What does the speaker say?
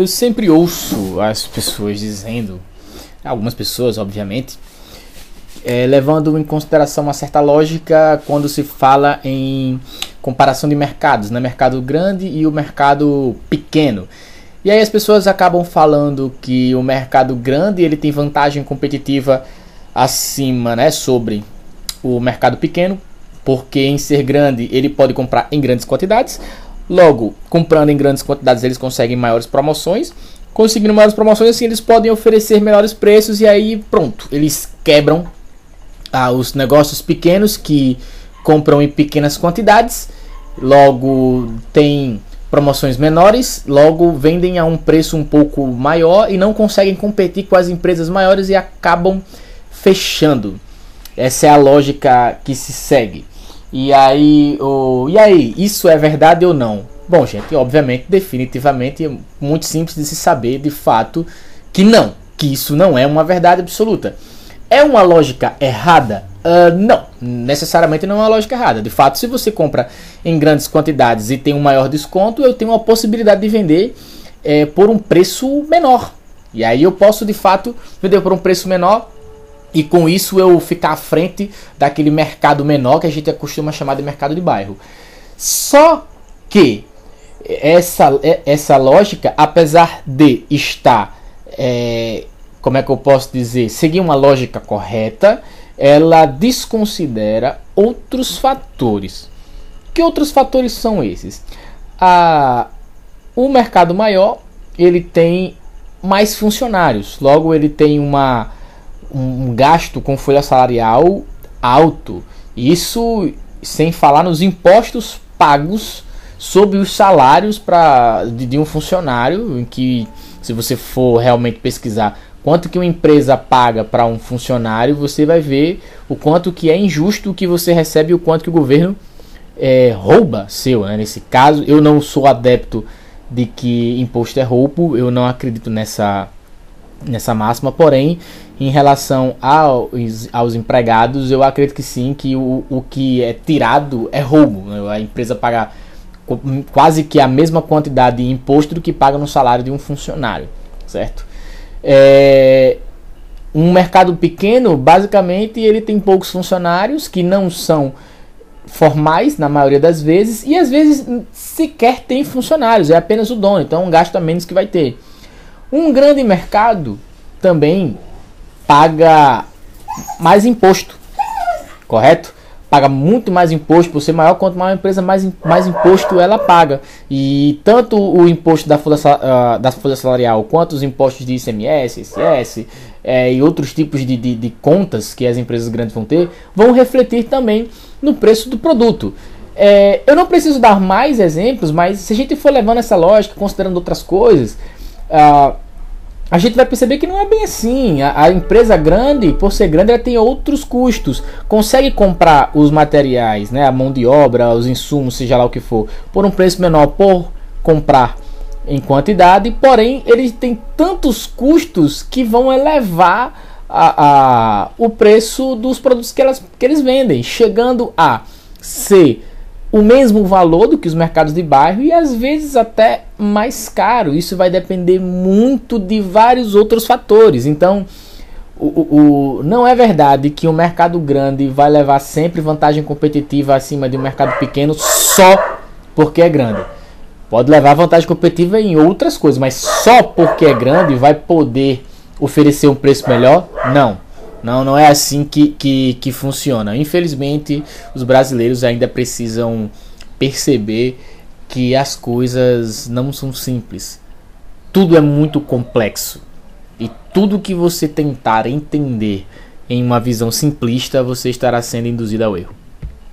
Eu sempre ouço as pessoas dizendo, algumas pessoas, obviamente, é, levando em consideração uma certa lógica quando se fala em comparação de mercados, né? mercado grande e o mercado pequeno. E aí as pessoas acabam falando que o mercado grande ele tem vantagem competitiva acima, né, sobre o mercado pequeno, porque em ser grande ele pode comprar em grandes quantidades, Logo, comprando em grandes quantidades, eles conseguem maiores promoções. Conseguindo maiores promoções, assim, eles podem oferecer melhores preços e aí pronto, eles quebram ah, os negócios pequenos que compram em pequenas quantidades. Logo, tem promoções menores, logo vendem a um preço um pouco maior e não conseguem competir com as empresas maiores e acabam fechando. Essa é a lógica que se segue. E aí, o, e aí, isso é verdade ou não? Bom, gente, obviamente, definitivamente, é muito simples de se saber de fato que não, que isso não é uma verdade absoluta. É uma lógica errada? Uh, não, necessariamente não é uma lógica errada. De fato, se você compra em grandes quantidades e tem um maior desconto, eu tenho a possibilidade de vender é, por um preço menor. E aí eu posso de fato vender por um preço menor e com isso eu ficar à frente daquele mercado menor que a gente costuma chamar de mercado de bairro. Só que essa, essa lógica, apesar de estar, é, como é que eu posso dizer, seguir uma lógica correta, ela desconsidera outros fatores. Que outros fatores são esses? A, o mercado maior ele tem mais funcionários, logo ele tem uma um gasto com folha salarial alto. Isso sem falar nos impostos pagos sobre os salários pra, de, de um funcionário, em que se você for realmente pesquisar quanto que uma empresa paga para um funcionário, você vai ver o quanto que é injusto o que você recebe e o quanto que o governo é, rouba seu. Né? Nesse caso, eu não sou adepto de que imposto é roubo, eu não acredito nessa, nessa máxima, porém em relação aos, aos empregados, eu acredito que sim, que o, o que é tirado é roubo. Né? A empresa paga quase que a mesma quantidade de imposto do que paga no salário de um funcionário, certo? É, um mercado pequeno, basicamente, ele tem poucos funcionários que não são formais na maioria das vezes e às vezes sequer tem funcionários, é apenas o dono, então é um gasto a menos que vai ter. Um grande mercado também paga mais imposto, correto? Paga muito mais imposto, por ser maior, quanto maior a empresa, mais, mais imposto ela paga. E tanto o imposto da folha, uh, da folha salarial, quanto os impostos de ICMS, ICS é, e outros tipos de, de, de contas que as empresas grandes vão ter, vão refletir também no preço do produto. É, eu não preciso dar mais exemplos, mas se a gente for levando essa lógica, considerando outras coisas, uh, a gente vai perceber que não é bem assim. A, a, empresa grande, por ser grande, ela tem outros custos. Consegue comprar os materiais, né, a mão de obra, os insumos, seja lá o que for, por um preço menor por comprar em quantidade, porém ele tem tantos custos que vão elevar a, a, o preço dos produtos que, elas, que eles vendem, chegando a ser o mesmo valor do que os mercados de bairro e às vezes até mais caro. Isso vai depender muito de vários outros fatores. Então, o, o, não é verdade que o mercado grande vai levar sempre vantagem competitiva acima de um mercado pequeno só porque é grande. Pode levar vantagem competitiva em outras coisas, mas só porque é grande vai poder oferecer um preço melhor? Não. Não, não é assim que, que, que funciona. Infelizmente, os brasileiros ainda precisam perceber que as coisas não são simples. Tudo é muito complexo. E tudo que você tentar entender em uma visão simplista, você estará sendo induzido ao erro.